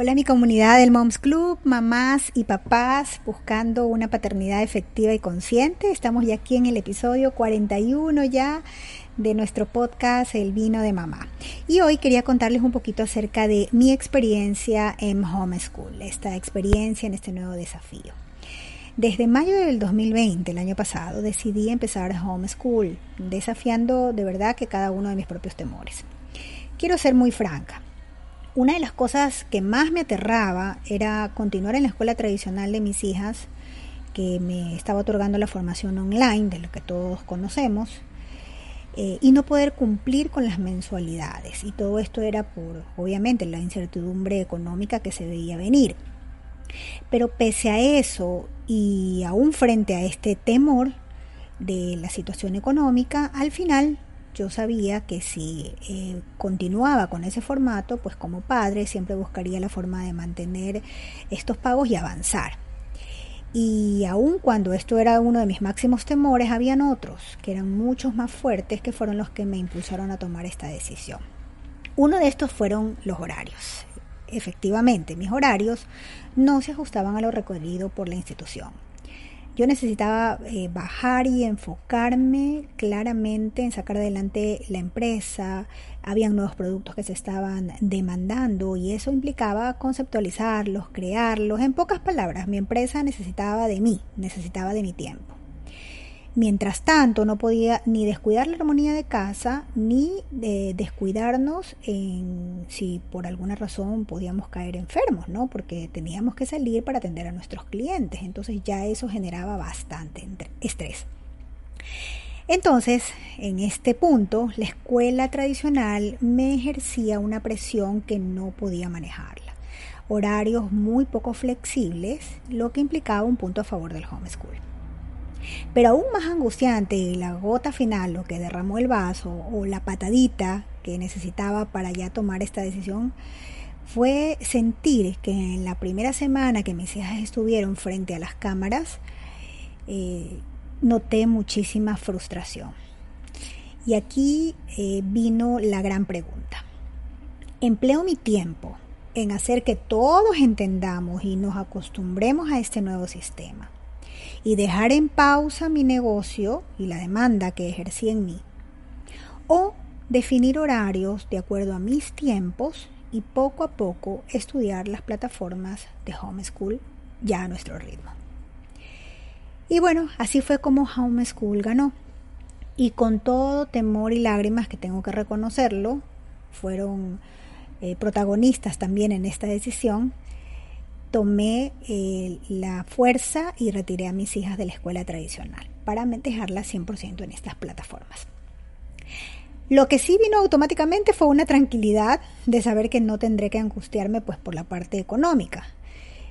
Hola mi comunidad del Moms Club, mamás y papás buscando una paternidad efectiva y consciente. Estamos ya aquí en el episodio 41 ya de nuestro podcast El vino de mamá. Y hoy quería contarles un poquito acerca de mi experiencia en homeschool, esta experiencia en este nuevo desafío. Desde mayo del 2020, el año pasado, decidí empezar homeschool, desafiando de verdad que cada uno de mis propios temores. Quiero ser muy franca una de las cosas que más me aterraba era continuar en la escuela tradicional de mis hijas, que me estaba otorgando la formación online, de lo que todos conocemos, eh, y no poder cumplir con las mensualidades. Y todo esto era por, obviamente, la incertidumbre económica que se veía venir. Pero pese a eso, y aún frente a este temor de la situación económica, al final yo sabía que si eh, continuaba con ese formato, pues como padre siempre buscaría la forma de mantener estos pagos y avanzar. Y aun cuando esto era uno de mis máximos temores, habían otros que eran muchos más fuertes que fueron los que me impulsaron a tomar esta decisión. Uno de estos fueron los horarios. Efectivamente, mis horarios no se ajustaban a lo requerido por la institución. Yo necesitaba eh, bajar y enfocarme claramente en sacar adelante la empresa. Habían nuevos productos que se estaban demandando y eso implicaba conceptualizarlos, crearlos. En pocas palabras, mi empresa necesitaba de mí, necesitaba de mi tiempo. Mientras tanto, no podía ni descuidar la armonía de casa, ni de descuidarnos en si por alguna razón podíamos caer enfermos, ¿no? Porque teníamos que salir para atender a nuestros clientes. Entonces ya eso generaba bastante estrés. Entonces, en este punto, la escuela tradicional me ejercía una presión que no podía manejarla. Horarios muy poco flexibles, lo que implicaba un punto a favor del homeschool. Pero aún más angustiante, la gota final, lo que derramó el vaso o la patadita que necesitaba para ya tomar esta decisión, fue sentir que en la primera semana que mis hijas estuvieron frente a las cámaras, eh, noté muchísima frustración. Y aquí eh, vino la gran pregunta. ¿Empleo mi tiempo en hacer que todos entendamos y nos acostumbremos a este nuevo sistema? Y dejar en pausa mi negocio y la demanda que ejercí en mí. O definir horarios de acuerdo a mis tiempos y poco a poco estudiar las plataformas de Homeschool ya a nuestro ritmo. Y bueno, así fue como Homeschool ganó. Y con todo temor y lágrimas que tengo que reconocerlo, fueron eh, protagonistas también en esta decisión, tomé eh, la fuerza y retiré a mis hijas de la escuela tradicional para dejarlas 100% en estas plataformas. Lo que sí vino automáticamente fue una tranquilidad de saber que no tendré que angustiarme pues por la parte económica,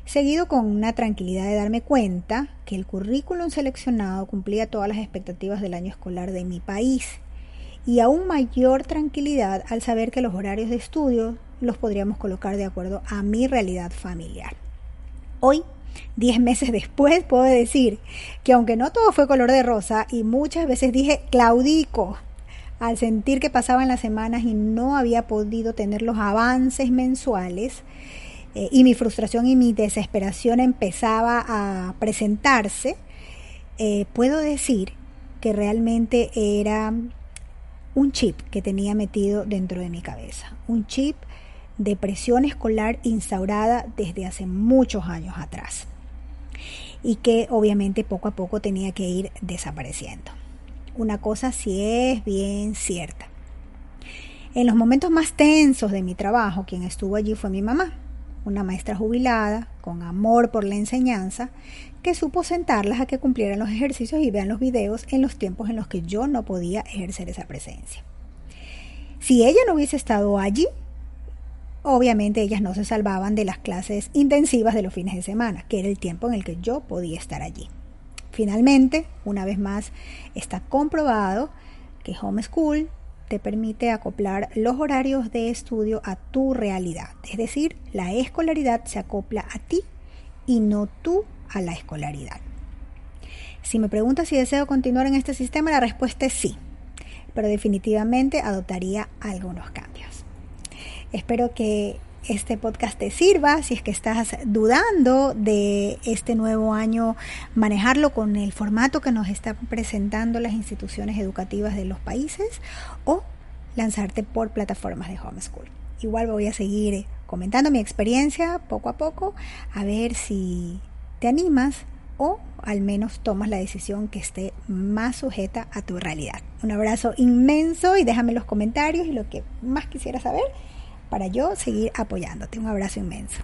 seguido con una tranquilidad de darme cuenta que el currículum seleccionado cumplía todas las expectativas del año escolar de mi país y aún mayor tranquilidad al saber que los horarios de estudio los podríamos colocar de acuerdo a mi realidad familiar. Hoy, diez meses después, puedo decir que aunque no todo fue color de rosa y muchas veces dije claudico al sentir que pasaban las semanas y no había podido tener los avances mensuales eh, y mi frustración y mi desesperación empezaba a presentarse, eh, puedo decir que realmente era un chip que tenía metido dentro de mi cabeza, un chip de presión escolar instaurada desde hace muchos años atrás y que obviamente poco a poco tenía que ir desapareciendo. Una cosa sí es bien cierta. En los momentos más tensos de mi trabajo, quien estuvo allí fue mi mamá, una maestra jubilada, con amor por la enseñanza, que supo sentarlas a que cumplieran los ejercicios y vean los videos en los tiempos en los que yo no podía ejercer esa presencia. Si ella no hubiese estado allí, Obviamente ellas no se salvaban de las clases intensivas de los fines de semana, que era el tiempo en el que yo podía estar allí. Finalmente, una vez más, está comprobado que Homeschool te permite acoplar los horarios de estudio a tu realidad. Es decir, la escolaridad se acopla a ti y no tú a la escolaridad. Si me preguntas si deseo continuar en este sistema, la respuesta es sí, pero definitivamente adoptaría algunos cambios. Espero que este podcast te sirva, si es que estás dudando de este nuevo año, manejarlo con el formato que nos están presentando las instituciones educativas de los países o lanzarte por plataformas de homeschool. Igual voy a seguir comentando mi experiencia poco a poco, a ver si te animas o al menos tomas la decisión que esté más sujeta a tu realidad. Un abrazo inmenso y déjame los comentarios y lo que más quisiera saber para yo seguir apoyándote. Un abrazo inmenso.